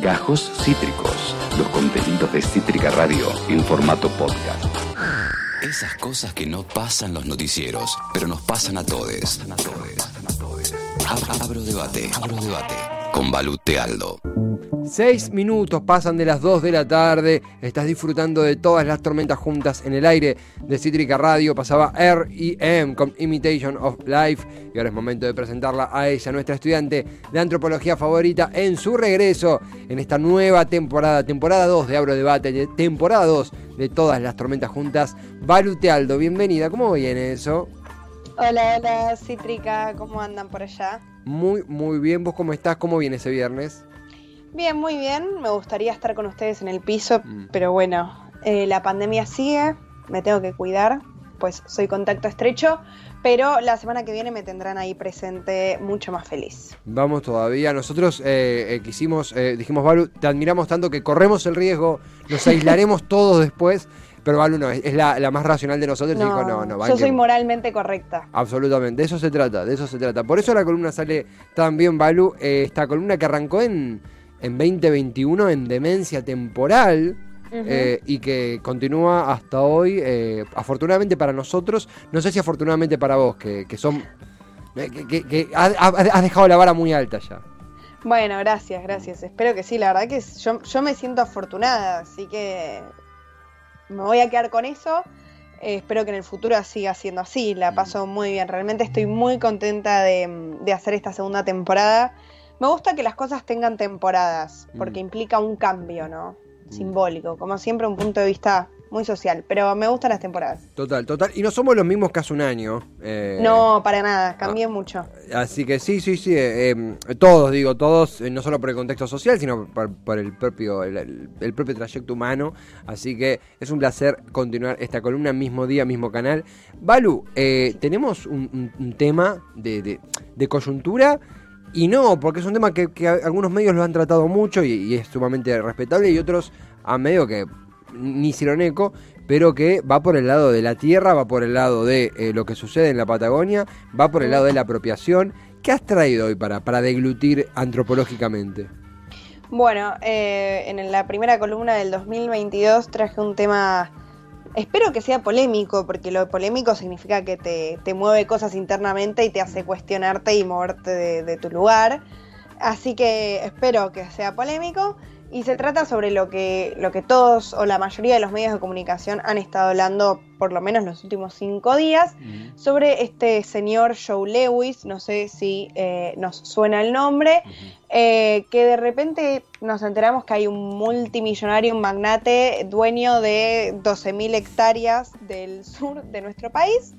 Gajos Cítricos, los contenidos de Cítrica Radio en formato podcast. Esas cosas que no pasan los noticieros, pero nos pasan a todos. Abro debate, abro debate con Balute Aldo. Seis minutos pasan de las 2 de la tarde. Estás disfrutando de todas las tormentas juntas en el aire de Cítrica Radio. Pasaba R.E.M. con Imitation of Life. Y ahora es momento de presentarla a ella, nuestra estudiante de antropología favorita, en su regreso en esta nueva temporada, temporada 2 de Abro Debate, temporada 2 de todas las tormentas juntas. Balute Aldo, bienvenida. ¿Cómo viene eso? Hola, hola, Cítrica. ¿Cómo andan por allá? Muy, muy bien. ¿Vos cómo estás? ¿Cómo viene ese viernes? Bien, muy bien. Me gustaría estar con ustedes en el piso, Mm. pero bueno, eh, la pandemia sigue, me tengo que cuidar, pues soy contacto estrecho, pero la semana que viene me tendrán ahí presente mucho más feliz. Vamos todavía. Nosotros eh, eh, quisimos, dijimos, Balu, te admiramos tanto que corremos el riesgo, nos aislaremos todos después. Pero Balu no, es, es la, la más racional de nosotros. y dijo, no, no, yo soy banquen". moralmente correcta. Absolutamente, de eso se trata, de eso se trata. Por eso la columna sale tan bien, Balu. Esta columna que arrancó en, en 2021 en demencia temporal. Eh, y que continúa hasta hoy, eh, afortunadamente para nosotros, no sé si afortunadamente para vos, que, que son... eh, que, que- que ha- ha- has dejado la vara muy alta ya. Bueno, gracias, gracias. Espero que sí, la verdad que yo, yo me siento afortunada, así que me voy a quedar con eso. Eh, espero que en el futuro siga siendo así. La paso muy bien. Realmente estoy muy contenta de, de hacer esta segunda temporada. Me gusta que las cosas tengan temporadas, porque Mm. implica un cambio, ¿no? Simbólico. Como siempre, un punto de vista muy social. Pero me gustan las temporadas. Total, total. Y no somos los mismos que hace un año. eh, No, para nada. Cambié mucho. Así que sí, sí, sí. eh, eh, todos, digo, todos, eh, no solo por el contexto social, sino por, por el, propio, el, propio trayecto humano. Así que es un placer continuar esta columna, mismo día, mismo canal. Balu, eh, tenemos un, un- un tema de, de- de coyuntura. Y no, porque es un tema que, algunos medios lo han tratado mucho y, es sumamente respetable y otros a medio que ni hicieron eco, pero que va por el lado de la tierra, va por el lado de eh, lo que sucede en la Patagonia, va por el lado de la apropiación. ¿Qué has traído hoy para, para deglutir antropológicamente? Bueno, eh, en la primera columna del 2022 traje un tema, espero que sea polémico, porque lo polémico significa que te, te mueve cosas internamente y te hace cuestionarte y moverte de, de tu lugar. Así que espero que sea polémico. Y se trata sobre lo que, lo que todos o la mayoría de los medios de comunicación han estado hablando por lo menos los últimos cinco días, sobre este señor Joe Lewis, no sé si eh, nos suena el nombre, eh, que de repente nos enteramos que hay un multimillonario, un magnate, dueño de 12.000 hectáreas del sur de nuestro país,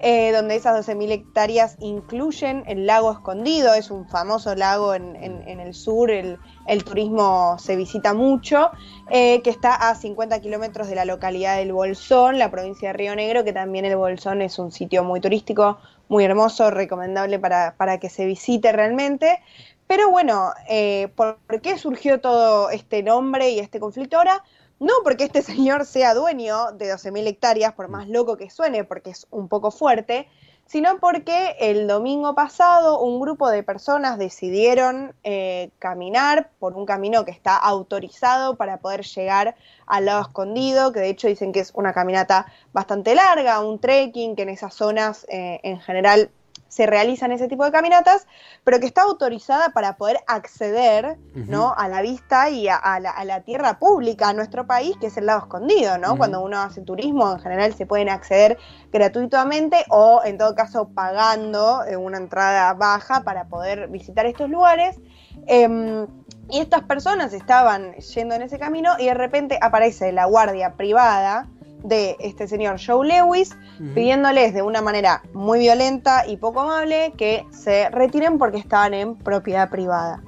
eh, donde esas 12.000 hectáreas incluyen el lago escondido, es un famoso lago en, en- en el sur, el, el turismo se visita mucho, eh, que está a 50 kilómetros de la localidad del Bolsón, la provincia de Río Negro, que también el Bolsón es un sitio muy turístico, muy hermoso, recomendable para, para que se visite realmente. Pero bueno, eh, ¿por por qué surgió todo este nombre y este conflicto ahora? No porque este señor sea dueño de 12.000 hectáreas, por más loco que suene, porque es un poco fuerte, sino porque el domingo pasado un grupo de personas decidieron eh, caminar por un camino que está autorizado para poder llegar al lado escondido, que de hecho dicen que es una caminata bastante larga, un trekking, que en esas zonas eh, en general se realizan ese tipo de caminatas, pero que está autorizada para poder acceder ¿no? a la vista y a, a la, a la tierra pública a nuestro país, que es el lado escondido, ¿no? Cuando uno hace turismo, en general se pueden acceder gratuitamente o en todo caso pagando eh, una entrada baja para poder visitar estos lugares. Em, y estas personas estaban yendo en ese camino y de repente aparece la guardia privada de este señor Joe Lewis pidiéndoles de una manera muy violenta y poco amable que se retiren porque estaban en propiedad privada.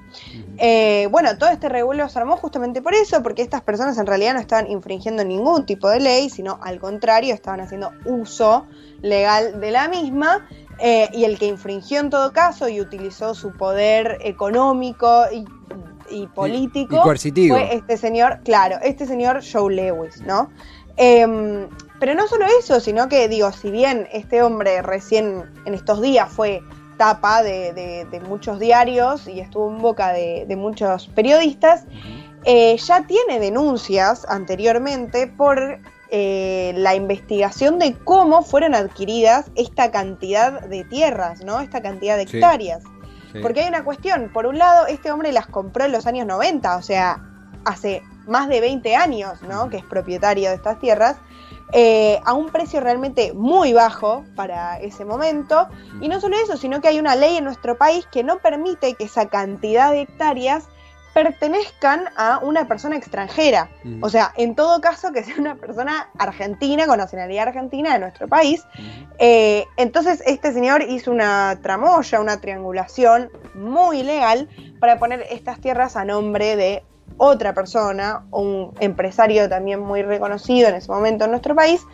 Eh, bueno, todo este revuelo se armó justamente por eso, porque estas personas en realidad no estaban infringiendo ningún tipo de ley, sino al contrario, estaban haciendo uso legal de la misma. eh, y el que infringió en todo caso y utilizó su poder económico y, y político y fue este señor, claro, este señor Joe Lewis, ¿no? Em, pero no solo eso, sino que digo, si bien este hombre recién en estos días fue tapa de, de- de muchos diarios y estuvo en boca de, de muchos periodistas, eh, ya tiene denuncias anteriormente por eh, la investigación de cómo fueron adquiridas esta cantidad de tierras, ¿no? Esta cantidad de Sí. hectáreas. Sí. Porque hay una cuestión, por un lado, este hombre las compró en los años 90, o sea, hace más de 20 años, ¿no? Que es propietario de estas tierras, eh, a un precio realmente muy bajo para ese momento. Y no solo eso, sino que hay una ley en nuestro país que no permite que esa cantidad de hectáreas pertenezcan a una persona extranjera. O sea, en todo caso, que sea una persona argentina, con nacionalidad argentina de nuestro país. Eh, entonces este señor hizo una tramoya, una triangulación muy ilegal para poner estas tierras a nombre de otra persona, un empresario también muy reconocido en ese momento en nuestro país,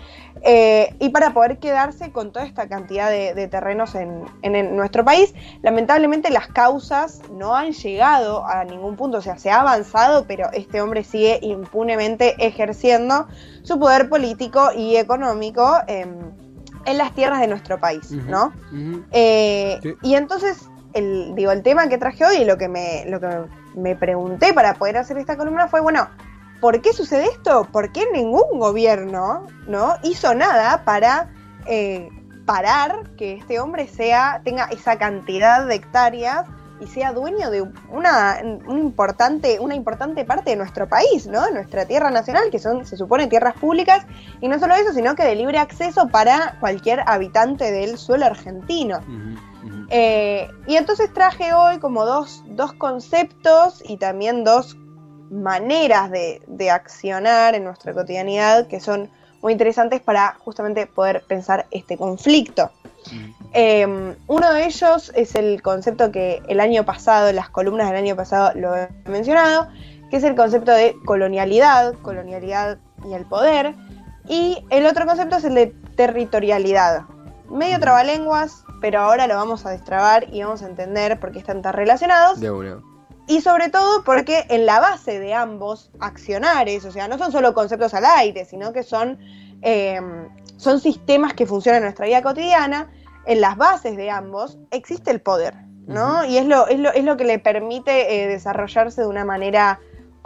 eh, y para poder quedarse con toda esta cantidad de, de terrenos en, en- en nuestro país. Lamentablemente las causas no han llegado a ningún punto, o sea, se ha avanzado, pero este hombre sigue impunemente ejerciendo su poder político y económico en las tierras de nuestro país, ¿no? Eh, Sí. Y entonces, el, digo, el tema que traje hoy y lo que, me, lo que me pregunté para poder hacer esta columna fue, bueno, ¿por qué sucede esto? ¿Por qué ningún gobierno no hizo nada para eh, parar que este hombre sea tenga esa cantidad de hectáreas y sea dueño de una, un importante, una importante parte de nuestro país, ¿no? Nuestra tierra nacional, que son, se supone, tierras públicas, y no solo eso, sino que de libre acceso para cualquier habitante del suelo argentino. Eh, y entonces traje hoy como dos, dos conceptos y también dos maneras de, de accionar en nuestra cotidianidad que son muy interesantes para justamente poder pensar este conflicto. Eh, uno de ellos es el concepto que el año pasado, en las columnas del año pasado lo he mencionado, que es el concepto de colonialidad, colonialidad y el poder. Y el otro concepto es el de territorialidad. Medio trabalenguas, pero ahora lo vamos a destrabar y vamos a entender por qué están tan relacionados. De una. Y sobre todo porque en la base de ambos accionares, o sea, no son solo conceptos al aire, sino que son, eh, son sistemas que funcionan en nuestra vida cotidiana, en las bases de ambos existe el poder, ¿no? Y es lo, es, lo, es lo que le permite eh, desarrollarse de una manera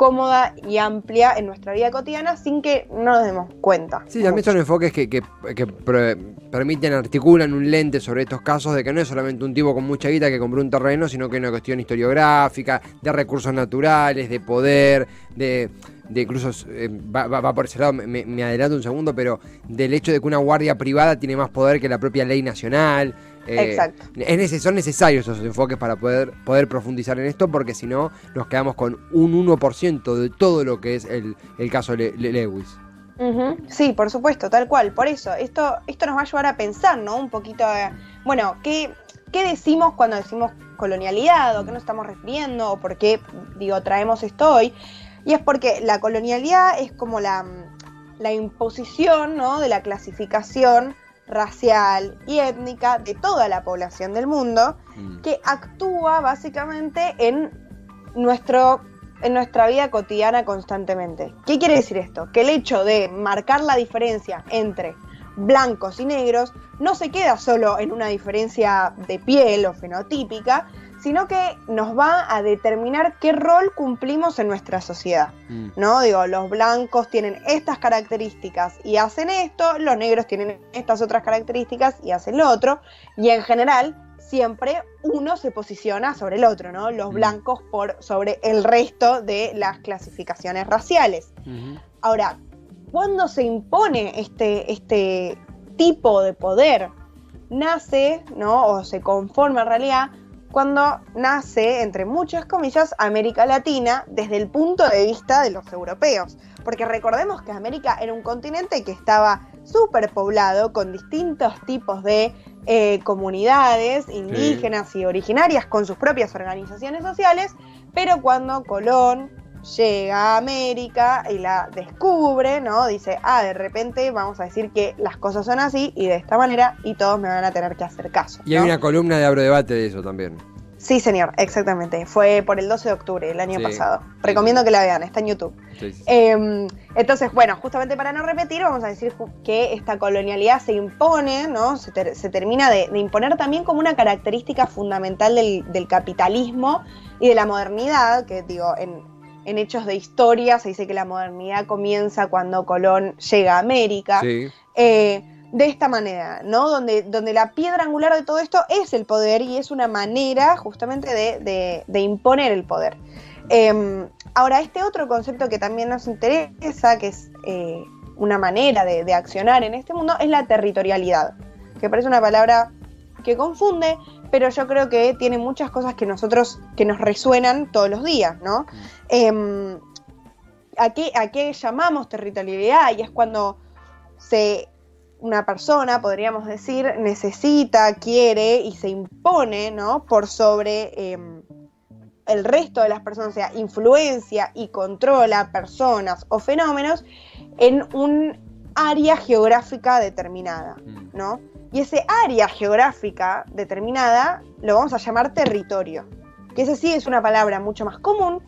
cómoda y amplia en nuestra vida cotidiana sin que no nos demos cuenta. Sí, también son enfoques que, que- que permiten, articulan un lente sobre estos casos de que no es solamente un tipo con mucha guita que compró un terreno, sino que es una cuestión historiográfica, de recursos naturales, de poder, de, de incluso, eh, va, va- va por ese lado, me adelanto un segundo, pero del hecho de que una guardia privada tiene más poder que la propia ley nacional. Eh, Exacto. es neces- son necesarios esos enfoques para poder, poder profundizar en esto, porque si no, nos quedamos con un 1% de todo lo que es el, el caso Le- Le- Lewis. Sí, por supuesto, tal cual. Por eso, esto, esto nos va a ayudar a pensar, ¿no? Un poquito, eh, bueno, ¿qué, ¿qué decimos cuando decimos colonialidad o qué nos estamos refiriendo o por qué, digo, traemos esto hoy? Y es porque la colonialidad es como la, la imposición, ¿no? De la clasificación racial y étnica de toda la población del mundo Mm. que actúa básicamente en nuestro en nuestra vida cotidiana constantemente. ¿Qué quiere decir esto? Que el hecho de marcar la diferencia entre blancos y negros no se queda solo en una diferencia de piel o fenotípica, sino que nos va a determinar qué rol cumplimos en nuestra sociedad. Mm. ¿no? Digo, los blancos tienen estas características y hacen esto, los negros tienen estas otras características y hacen lo otro, y en general siempre uno se posiciona sobre el otro, ¿no? Los Mm. blancos por sobre el resto de las clasificaciones raciales. Ahora, ¿cuándo se impone este, este tipo de poder? Nace, ¿no? O se conforma en realidad cuando nace, entre muchas comillas, América Latina desde el punto de vista de los europeos. Porque recordemos que América era un continente que estaba súper poblado con distintos tipos de eh, comunidades indígenas y originarias con sus propias organizaciones sociales, pero cuando Colón llega a América y la descubre, ¿no? Dice, ah, de repente vamos a decir que las cosas son así y de esta manera y todos me van a tener que hacer caso. Y hay una columna de Abro Debate de eso también. Sí, señor, exactamente. Fue por el 12 de octubre el año Sí. pasado. Recomiendo que la vean, está en YouTube. Sí, sí. Eh, entonces, bueno, justamente para no repetir, vamos a decir que esta colonialidad se impone, ¿no? Se, ter- se termina de, de imponer también como una característica fundamental del, del capitalismo y de la modernidad, que digo, en, en hechos de historia se dice que la modernidad comienza cuando Colón llega a América. Sí. Eh, de esta manera, ¿no? Donde, donde la piedra angular de todo esto es el poder y es una manera justamente de, de- de imponer el poder. Eh, ahora, este otro concepto que también nos interesa, que es eh, una manera de, de accionar en este mundo, es la territorialidad, que parece una palabra que confunde, pero yo creo que tiene muchas cosas que nosotros, que nos resuenan todos los días, ¿no? Em, ¿a, qué, ¿A qué llamamos territorialidad? Y es cuando se una persona, podríamos decir, necesita, quiere y se impone, ¿no? Por sobre eh, el resto de las personas, o sea, influencia y controla personas o fenómenos en un área geográfica determinada, Mm. ¿no? Y ese área geográfica determinada lo vamos a llamar territorio, que ese sí es una palabra mucho más común,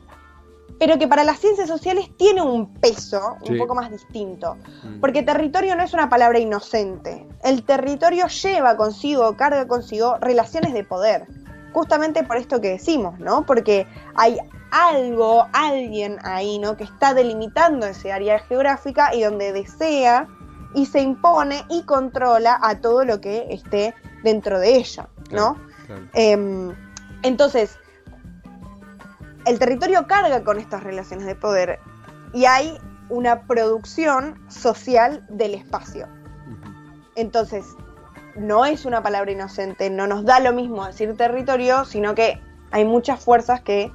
pero que para las ciencias sociales tiene un peso un Sí. poco más distinto. Mm. Porque territorio no es una palabra inocente. El territorio lleva consigo, carga consigo relaciones de poder. Justamente por esto que decimos, ¿no? Porque hay algo, alguien ahí, ¿no? Que está delimitando ese área geográfica y donde desea y se impone y controla a todo lo que esté dentro de ella, ¿no? Claro. Em, entonces, el territorio carga con estas relaciones de poder y hay una producción social del espacio. Entonces, no es una palabra inocente, no nos da lo mismo decir territorio, sino que hay muchas fuerzas que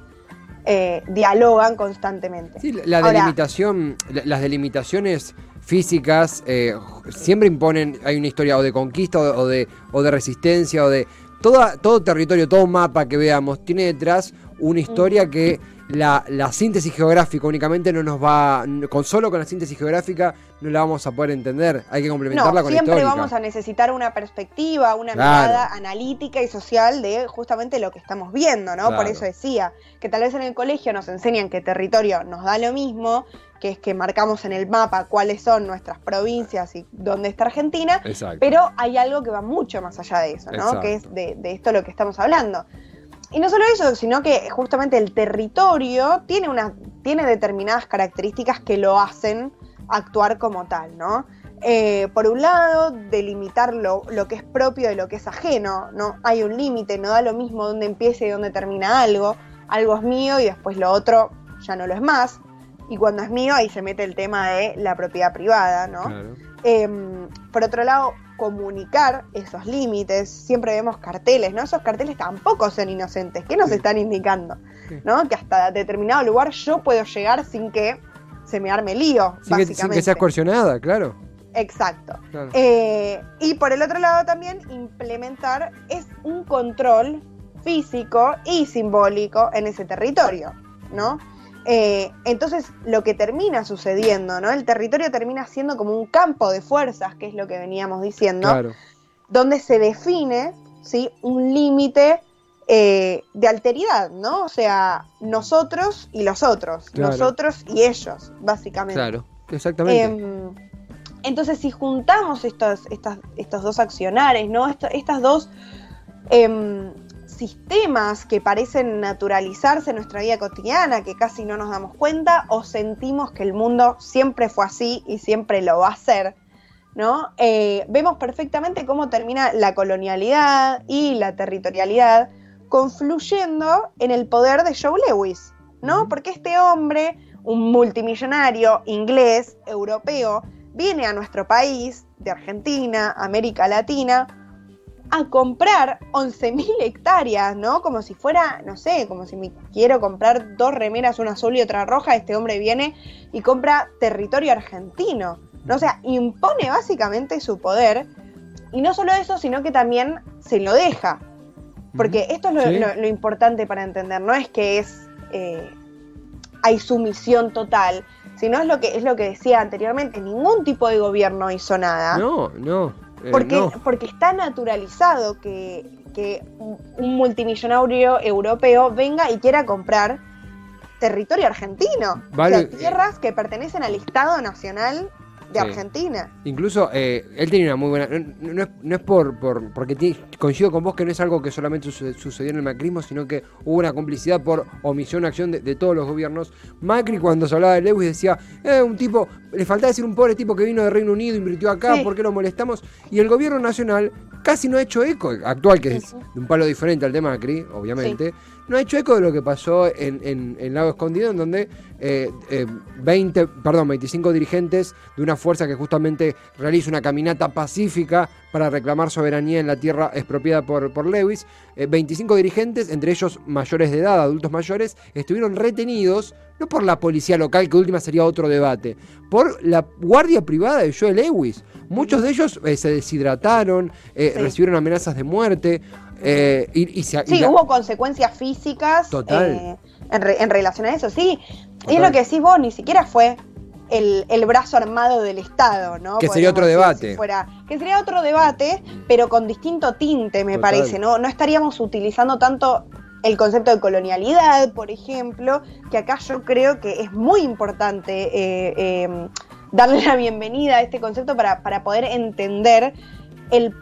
eh, dialogan constantemente. Sí, la- la Ahora- delimitación, la- las delimitaciones físicas eh, siempre imponen, hay una historia o de conquista o de, o de, resistencia o de... Toda, todo territorio, todo mapa que veamos tiene detrás una historia que la, la síntesis geográfica únicamente no nos va, con solo con la síntesis geográfica no la vamos a poder entender, hay que complementarla No, con la siempre histórica. vamos a necesitar una perspectiva, una Claro. mirada analítica y social de justamente lo que estamos viendo, ¿no? Por eso decía que tal vez en el colegio nos enseñan que territorio nos da lo mismo, que es que marcamos en el mapa cuáles son nuestras provincias y dónde está Argentina, Exacto. pero hay algo que va mucho más allá de eso, ¿no? Exacto. Que es de, de esto lo que estamos hablando. Y no solo eso, sino que justamente el territorio tiene, una, tiene determinadas características que lo hacen actuar como tal, ¿no? Eh, por un lado, delimitar lo, lo que es propio de lo que es ajeno, ¿no? Hay un límite, no da lo mismo dónde empieza y dónde termina algo. Algo es mío y después lo otro ya no lo es más. Y cuando es mío, ahí se mete el tema de la propiedad privada, ¿no? Claro. Em, por otro lado, comunicar esos límites. Siempre vemos carteles, ¿no? Esos carteles tampoco son inocentes. ¿Qué nos Sí. están indicando? Sí. ¿No? Que hasta determinado lugar yo puedo llegar sin que se me arme lío, Sin que, sin básicamente. que seas coercionada, claro. Exacto. claro. Eh, y por el otro lado también implementar es un control físico y simbólico en ese territorio, ¿no? Eh, entonces lo que termina sucediendo, ¿no? El territorio termina siendo como un campo de fuerzas, que es lo que veníamos diciendo, claro. donde se define, ¿sí? Un límite eh, de alteridad, ¿no? O sea, nosotros y los otros, Claro. nosotros y ellos, básicamente. Claro, exactamente. Em, entonces, si juntamos estos, estas, estos dos accionares, ¿no? Estas dos em, sistemas que parecen naturalizarse en nuestra vida cotidiana, que casi no nos damos cuenta, o sentimos que el mundo siempre fue así y siempre lo va a ser, ¿no? Eh, vemos perfectamente cómo termina la colonialidad y la territorialidad confluyendo en el poder de Joe Lewis, ¿no? Porque este hombre, un multimillonario inglés, europeo, viene a nuestro país, de Argentina, América Latina, a comprar 11.000 hectáreas, ¿no? Como si fuera, no sé, como si me quiero comprar dos remeras, una azul y otra roja, este hombre viene y compra territorio argentino, ¿no? O sea, impone básicamente su poder, y no solo eso, sino que también se lo deja, porque esto es lo, Sí. lo- lo importante para entender, no es que es eh, hay sumisión total, sino es lo que es lo que decía anteriormente, ningún tipo de gobierno hizo nada. No, no. Eh, Porque, no. porque está naturalizado que, que un multimillonario europeo venga y quiera comprar territorio argentino. Vale, o sea, tierras que pertenecen al Estado Nacional de Sí. Argentina. Incluso eh, él tenía una muy buena. No, no es, no es por, por porque ti- coincido con vos que no es algo que solamente suce- sucedió en el macrismo, sino que hubo una complicidad por omisión o acción de, de todos los gobiernos. Macri, cuando se hablaba de Lewis, decía: eh, un tipo, le faltaba decir un pobre tipo que vino de Reino Unido, invirtió acá, Sí. ¿por qué lo molestamos? Y el gobierno nacional casi no ha hecho eco, actual, que es de un palo diferente al de Macri, obviamente. No ha hecho eco de lo que pasó en, en, en Lago Escondido, en donde eh, eh, 20, perdón, 25 dirigentes de una fuerza que justamente realiza una caminata pacífica para reclamar soberanía en la tierra expropiada por, por Lewis. eh, 25 dirigentes, entre ellos mayores de edad, adultos mayores, estuvieron retenidos, no por la policía local, que última sería otro debate, por la guardia privada de Joe Lewis. Muchos de ellos eh, se deshidrataron, eh, Sí. recibieron amenazas de muerte. Eh, y, y se- y Sí, la- hubo consecuencias físicas Total. eh, en, re- en relación a eso, sí. Y es lo que decís vos, ni siquiera fue el, el brazo armado del Estado, ¿no? Que sería otro debate. si fuera- que sería otro debate, pero con distinto tinte, me Total. parece, ¿no? No estaríamos utilizando tanto el concepto de colonialidad, por ejemplo, que acá yo creo que es muy importante eh, eh, darle la bienvenida a este concepto para, para poder entender el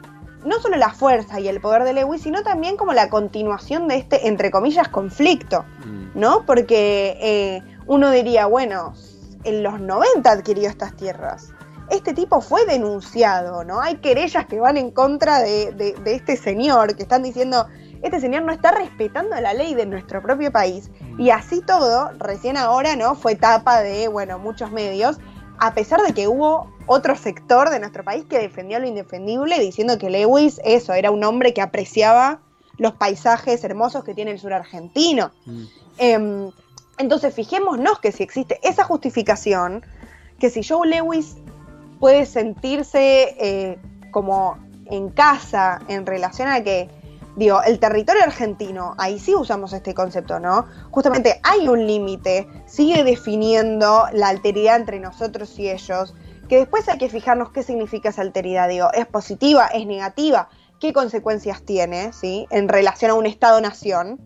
no solo la fuerza y el poder de Lewis, sino también como la continuación de este, entre comillas, conflicto, Mm. ¿no? Porque eh, uno diría, bueno, en los 90 adquirió estas tierras. Este tipo fue denunciado, ¿no? Hay querellas que van en contra de, de- de este señor, que están diciendo, este señor no está respetando la ley de nuestro propio país. Y así todo, recién ahora, ¿no? Fue tapa de, bueno, muchos medios, a pesar de que hubo otro sector de nuestro país que defendió lo indefendible, diciendo que Lewis, eso, era un hombre que apreciaba los paisajes hermosos que tiene el sur argentino. Mm. Em, entonces, fijémonos que si existe esa justificación, que si Joe Lewis puede sentirse eh, como en casa en relación a que, digo, el territorio argentino, ahí sí usamos este concepto, ¿no? Justamente hay un límite, sigue definiendo la alteridad entre nosotros y ellos, que después hay que fijarnos qué significa esa alteridad, digo, ¿es positiva, es negativa? ¿Qué consecuencias tiene, ¿sí? En relación a un Estado-nación.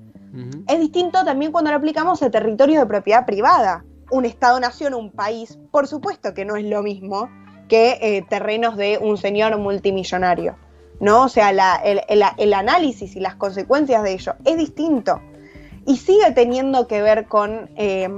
Es distinto también cuando lo aplicamos a territorios de propiedad privada. Un Estado-nación, un país, por supuesto que no es lo mismo que eh, terrenos de un señor multimillonario. ¿no? O sea, la- el, el- el análisis y las consecuencias de ello es distinto. Y sigue teniendo que ver con, eh,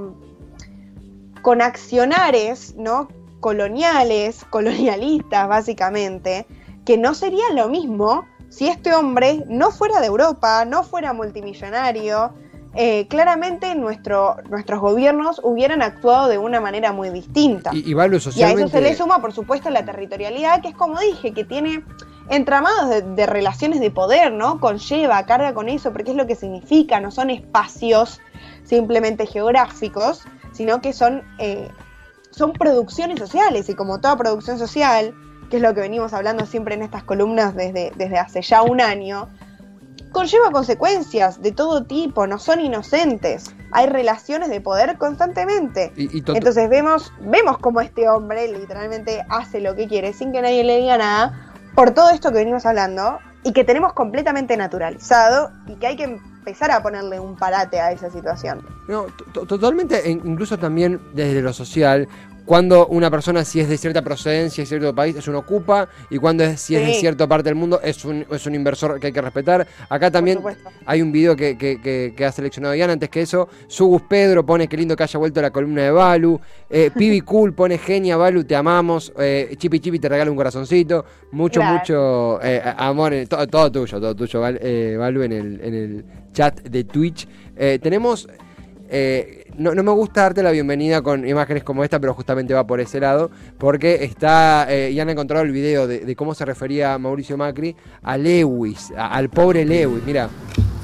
con accionares ¿no? Coloniales, colonialistas básicamente, que no sería lo mismo si este hombre no fuera de Europa, no fuera multimillonario. eh, claramente nuestro, nuestros gobiernos hubieran actuado de una manera muy distinta. Y, y a eso se le suma, por supuesto, la territorialidad, que es como dije, que tiene entramados de, de relaciones de poder, ¿no? Conlleva, carga con eso, porque es lo que significa, no son espacios simplemente geográficos, sino que son, eh, son producciones sociales, y como toda producción social, que es lo que venimos hablando siempre en estas columnas desde, desde hace ya un año, conlleva consecuencias de todo tipo, no son inocentes. Hay relaciones de poder constantemente. y- y to- Entonces vemos, vemos cómo este hombre literalmente hace lo que quiere sin que nadie le diga nada por todo esto que venimos hablando y que tenemos completamente naturalizado y que hay que empezar a ponerle un parate a esa situación. No, to- totalmente, e incluso también desde lo social, cuando una persona si es de cierta procedencia, de cierto país, es un ocupa, y cuando es, si es de cierta parte del mundo, es un, es un inversor que hay que respetar. Acá también hay un video que, que- que- que ha seleccionado Ian, antes que eso, Sugus Pedro pone que lindo que haya vuelto la columna de Balu, eh, Pibi Cool pone genia, Balu, te amamos, eh, Chipi Chipi te regala un corazoncito, mucho, mucho eh, amor, en- todo, todo tuyo, todo tuyo, eh, Balu, en el, en el chat de Twitch. Eh, tenemos... eh, no, me gusta darte la bienvenida con imágenes como esta, pero justamente va por ese lado, porque está, eh, ya han encontrado el video de, cómo se refería Mauricio Macri a Lewis, al pobre Lewis, mira.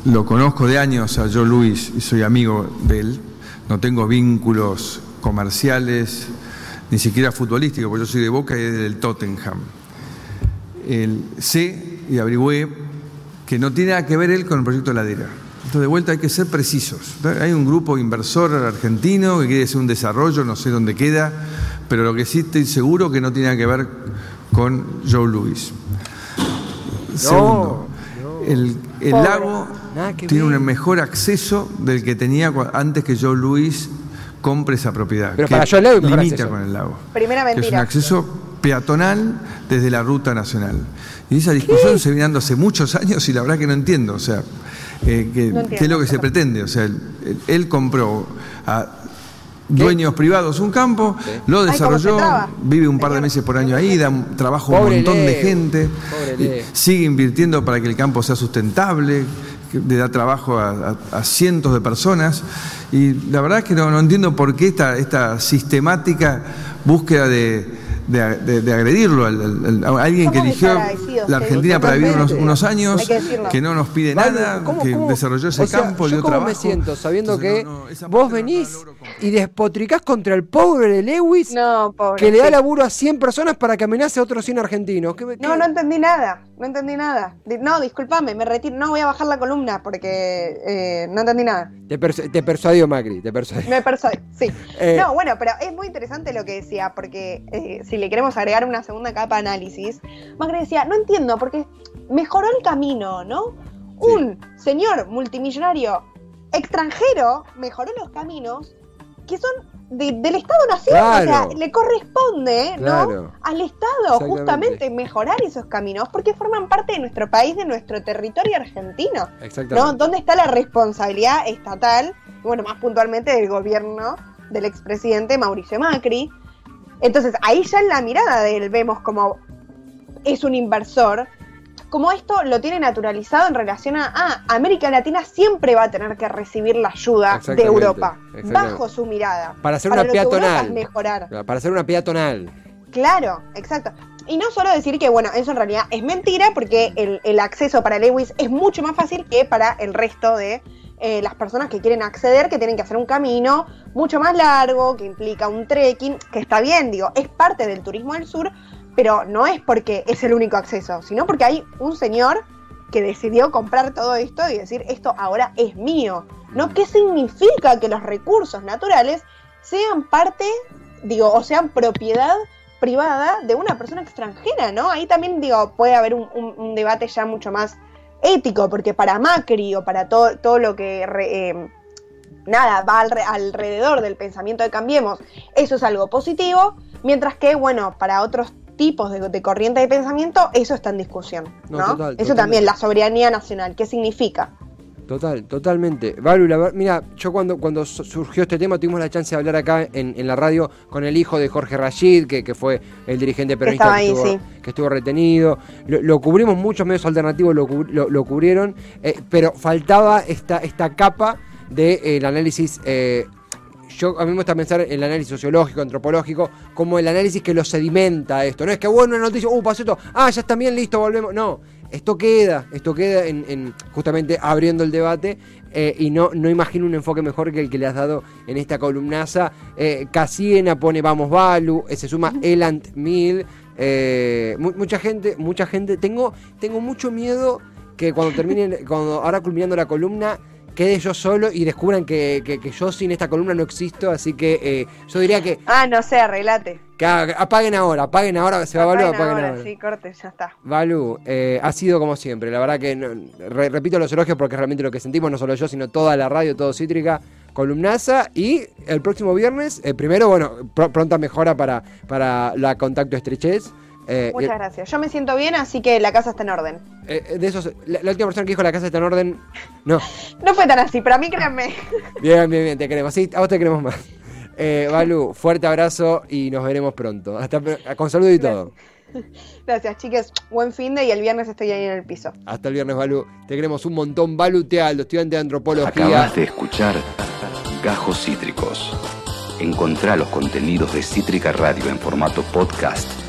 Lo conozco de años a Joe Luis y soy amigo de él. No tengo vínculos comerciales, ni siquiera futbolísticos, porque yo soy de Boca y es del Tottenham. El, sé y averigüé que no tiene nada que ver él con el proyecto Ladera. Entonces, de vuelta hay que ser precisos. Hay un grupo inversor argentino que quiere hacer un desarrollo, no sé dónde queda, pero lo que sí estoy seguro que no tiene nada que ver con Joe Luis. Segundo, el, lago Nada tiene ver. un mejor acceso del que tenía antes que Joe Luis compre esa propiedad. Pero que para Joe Louis limita acceso. con el lago. Primera Que es un mentira. acceso peatonal desde la ruta nacional. Y esa discusión se viene dando hace muchos años y la verdad que no entiendo. O sea, eh, que- No ¿qué es lo que se pretende? O sea, él, compró a dueños privados un campo, lo desarrolló, vive un par de meses por año ahí, da un trabajo a un montón de gente, sigue invirtiendo para que el campo sea sustentable, le da trabajo a, a- a cientos de personas. Y la verdad es que no, no entiendo por qué esta, esta sistemática búsqueda de, de- de- de agredirlo al- al- al- a alguien que eligió la Argentina para vivir unos, unos años, que no nos pide Vale, nada, ¿cómo- que cómo? desarrolló ese O sea, campo, yo dio cómo trabajo. me siento sabiendo Entonces, que no, no, esa vos venís y despotricás contra el pobre de Lewis No, pobre. que le da laburo a 100 personas para que amenace a otros 100 argentinos. ¿Qué- qué- No, no entendí nada, no entendí nada. No, discúlpame, me retiro, no voy a bajar la columna porque eh, no entendí nada. Te, persu- te persuadió Macri, te persuadió. Me persuadí, sí. Eh, No, bueno, pero es muy interesante lo que decía, porque eh, si le queremos agregar una segunda capa de análisis, Macri decía, no entiendo, porque mejoró el camino, ¿no? Un señor multimillonario extranjero mejoró los caminos que son de- del Estado-Nación, Claro. o sea, le corresponde, ¿no? Al Estado justamente mejorar esos caminos, porque forman parte de nuestro país, de nuestro territorio argentino. ¿no? ¿Dónde está la responsabilidad estatal? Bueno, más puntualmente del gobierno del expresidente Mauricio Macri. Entonces, ahí ya en la mirada de él vemos como es un inversor, como esto lo tiene naturalizado en relación a, ah, América Latina siempre va a tener que recibir la ayuda de Europa, bajo su mirada. Para hacer Para una peatonal. mejorar. Para hacer una peatonal. Claro, exacto. Y no solo decir que, bueno, eso en realidad es mentira, porque el, el acceso para Lewis es mucho más fácil que para el resto de eh, las personas que quieren acceder, que tienen que hacer un camino mucho más largo, que implica un trekking, que está bien, digo, es parte del turismo del sur, pero no es porque es el único acceso, sino porque hay un señor que decidió comprar todo esto y decir, esto ahora es mío. ¿No? ¿Qué significa que los recursos naturales sean parte, digo, o sean propiedad privada de una persona extranjera, ¿no? Ahí también, digo, puede haber un, debate ya mucho más ético, porque para Macri o para todo, todo lo que, re- eh, nada, va alre- alrededor del pensamiento de Cambiemos, eso es algo positivo, mientras que, bueno, para otros tipos de, de corriente de pensamiento, eso está en discusión, No, ¿no? total, eso también, la soberanía nacional, ¿qué significa? Total, totalmente. La mira, yo cuando, cuando su- surgió este tema tuvimos la chance de hablar acá en, en la radio con el hijo de Jorge Rashid, que, que fue el dirigente peronista estaba ahí, estuvo, sí. que estuvo retenido. Lo, lo cubrimos, muchos medios alternativos lo, lo- lo cubrieron, eh, pero faltaba esta, esta capa del análisis. eh, yo, a mí me gusta pensar en el análisis sociológico, antropológico, como el análisis que lo sedimenta esto. No es que, bueno, una noticia, uh, pasó esto, ah, ya está bien, listo, volvemos. No, esto queda, esto queda en, en justamente abriendo el debate eh, y no, no imagino un enfoque mejor que el que le has dado en esta columnaza. Eh, Casiena pone Vamos Balu, eh, se suma Elant Mil, eh, mu- mucha gente, mucha gente. Tengo, tengo mucho miedo que cuando termine, cuando ahora culminando la columna, quede yo solo y descubran que, que- que yo sin esta columna no existo, así que eh, yo diría que, Ah, no sé, arreglate. que apaguen ahora, apaguen ahora, se va Apaguen apaguen ahora, ahora. Sí, corte, ya está. Balu, eh, ha sido como siempre. La verdad que, no- re- repito los elogios porque es realmente lo que sentimos, no solo yo, sino toda la radio, todo Cítrica, columnaza. Y el próximo viernes, eh, primero, bueno, pr- pronta mejora para, para la contacto estrechez. Eh, Muchas gracias. Yo me siento bien, así que la casa está en orden. eh, de esos, la, la última persona que dijo la casa está en orden. No, No fue tan así, pero a mí créanme. bien, bien, bien, te queremos. Sí, a vos te queremos más. Eh, Balu, fuerte abrazo y nos veremos pronto. Hasta con saludo y todo. Gracias, chicas. Buen fin de y el viernes estoy ahí en el piso. Hasta el viernes, Balu. Te queremos un montón. Balu Tealdo, estudiante de antropología. Acabas de escuchar Gajos Cítricos. Encontrá los contenidos de Cítrica Radio en formato podcast